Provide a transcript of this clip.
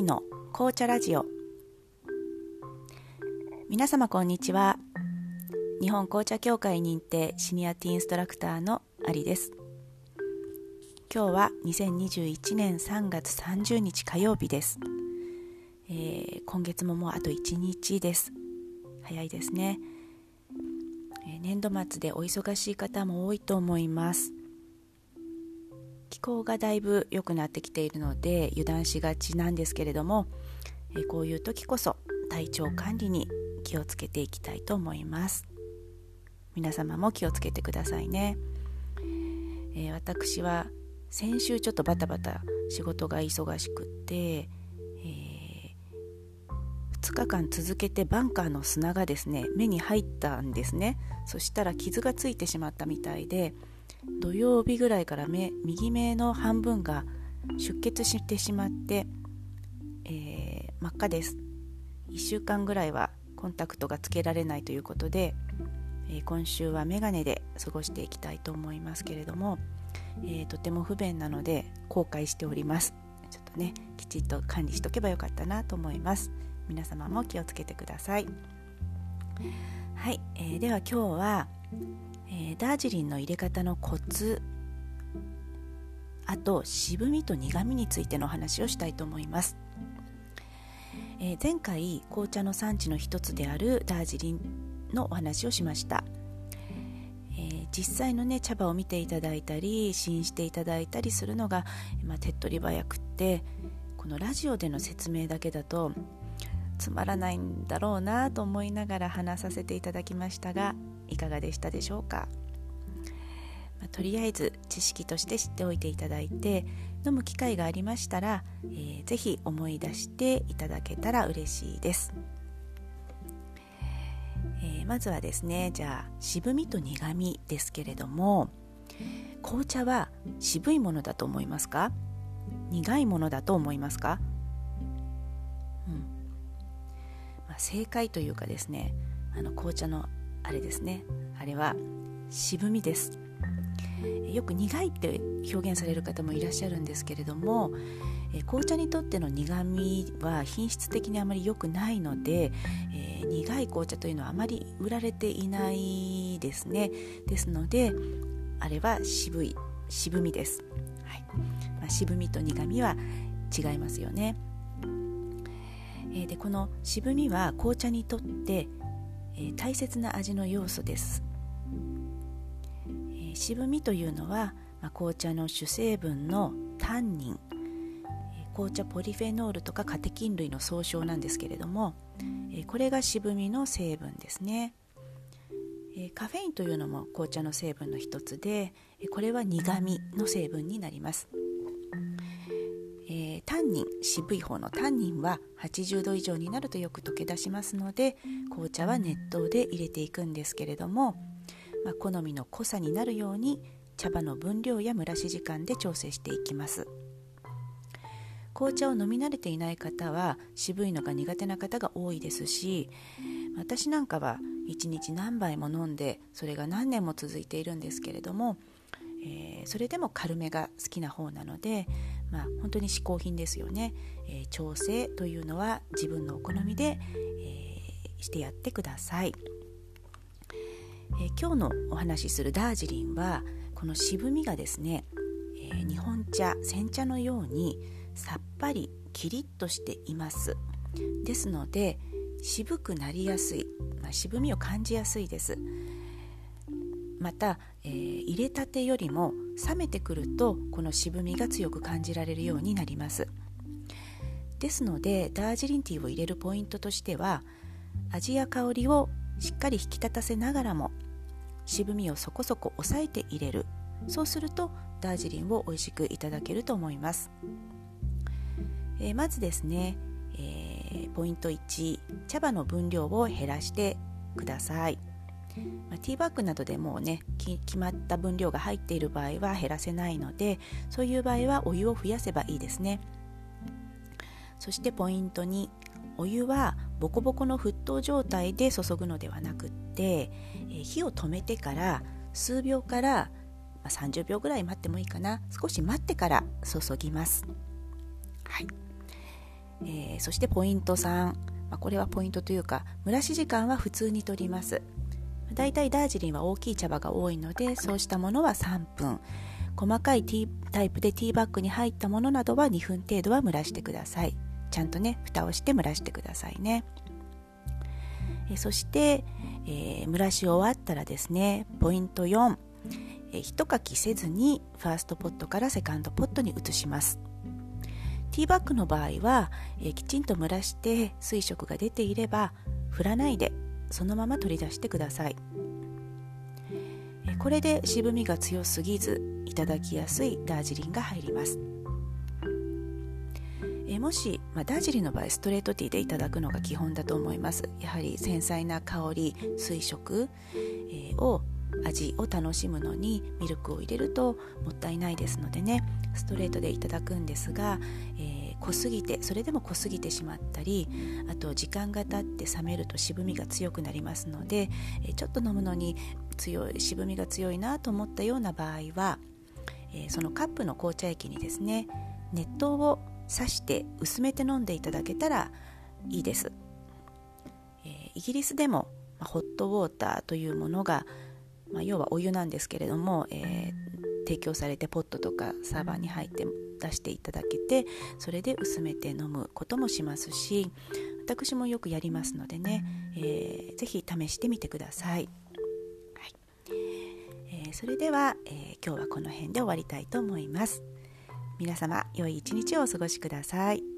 の紅茶ラジオ。皆様こんにちは。日本紅茶協会認定シニアティーンストラクターのありです。今日は2021年3月30日火曜日です、えー、今月ももうあと1日です。早いですね、え、年度末でお忙しい方も多いと思います。気候がだいぶ良くなってきているので油断しがちなんですけれども、えこういう時こそ体調管理に気をつけていきたいと思います。皆様も気をつけてくださいね、え、私は先週ちょっとバタバタ仕事が忙しくって、2日間続けてバンカーの砂がですね目に入ったんですね。そしたら傷がついてしまったみたいで土曜日ぐらいから目右目の半分が出血してしまって、えー、真っ赤です。1週間ぐらいはコンタクトがつけられないということで、えー、今週はメガネで過ごしていきたいと思いますけれども、えー、とても不便なので後悔しております。ちょっとねきちっと管理しとけばよかったなと思います。皆様も気をつけてください。はい、えー、では今日はえー、ダージリンの入れ方のコツあと渋みと苦みについてのお話をしたいと思います、えー、前回紅茶の産地の一つであるダージリンのお話をしました、えー、実際のね茶葉を見ていただいたり試飲していただいたりするのが、まあ、手っ取り早くってこのラジオでの説明だけだとつまらないんだろうなと思いながら話させていただきましたがいかがでしたでしょうか、まあ、とりあえず知識として知っておいていただいて飲む機会がありましたら、えー、ぜひ思い出していただけたら嬉しいです、えー、まずはですねじゃあ渋みと苦みですけれども紅茶は渋いものだと思いますか？苦いものだと思いますか、まあ、正解というかですねあの紅茶のあれですね。あれは渋みです。よく苦いって表現される方もいらっしゃるんですけれども紅茶にとっての苦みは品質的にあまり良くないので、えー、苦い紅茶というのはあまり売られていないですね。ですのであれは渋い渋みです、はい。まあ、渋みと苦みは違いますよね、え、でこの渋みは紅茶にとってえ、大切な味の要素です、え、渋みというのは、ま、紅茶の主成分のタンニン、え、紅茶ポリフェノールとかカテキン類の総称なんですけれども、えこれが渋みの成分ですね、えカフェインというのも紅茶の成分の一つでこれは苦味の成分になります。タンニン渋い方のタンニンは80度以上になるとよく溶け出しますので紅茶は熱湯で入れていくんですけれども、まあ、好みの濃さになるように茶葉の分量や蒸らし時間で調整していきます。紅茶を飲み慣れていない方は渋いのが苦手な方が多いですし私なんかは1日何杯も飲んでそれが何年も続いているんですけれども、えー、それでも軽めが好きな方なのでまあ、本当に嗜好品ですよね、えー、調整というのは自分のお好みで、えー、してやってください、えー、今日のお話しするダージリンはこの渋みがですね、え日本茶煎茶のようにさっぱりキリッとしています。ですので渋くなりやすい、まあ、渋みを感じやすいです。また、えー、入れたてよりも冷めてくるとこの渋みが強く感じられるようになります。ですのでダージリンティーを入れるポイントとしては味や香りをしっかり引き立たせながらも渋みをそこそこ抑えて入れる。そうするとダージリンを美味しくいただけると思います、えー、まずですね、えー、ポイント1茶葉の分量を減らしてください。まあ、ティーバッグなどでもうね決まった分量が入っている場合は減らせないのでそういう場合はお湯を増やせばいいですね。そしてポイント2お湯はボコボコの沸騰状態で注ぐのではなくって、え火を止めてから数秒から、30秒ぐらい待ってもいいかな。少し待ってから注ぎます。はい。えー、そしてポイント3、まあ、これはポイントというか蒸らし時間は普通にとります。だいたいダージリンは大きい茶葉が多いのでそうしたものは3分。細かいティータイプでティーバッグに入ったものなどは2分程度は蒸らしてください。ちゃんとね蓋をして蒸らしてくださいね。えそして、えー、蒸らし終わったらですねポイント4、えー、一かきせずにファーストポットからセカンドポットに移します。ティーバッグの場合は、えー、きちんと蒸らして水色が出ていれば振らないでそのまま取り出してください。これで渋みが強すぎずいただきやすいダージリンが入ります。えもし、まあ、ダージリンの場合ストレートティーでいただくのが基本だと思います。やはり繊細な香り水色、え、を味を楽しむのにミルクを入れるともったいないですのでね。ストレートでいただくんですが、え、濃すぎてそれでも濃すぎてしまったりあと時間が経って冷めると渋みが強くなりますので、ちょっと飲むのに強い渋みが強いなと思ったような場合は、そのカップの紅茶液にですね熱湯を刺して薄めて飲んでいただけたらいいです、イギリスでも、ホットウォーターというものが、まあ、要はお湯なんですけれども、えー、提供されてポットとかサーバーに入って出していただけてそれで薄めて飲むこともしますし私もよくやりますのでね、えー、ぜひ試してみてください、はい。えー、それでは、えー、今日はこの辺で終わりたいと思います。皆様良い一日をお過ごしください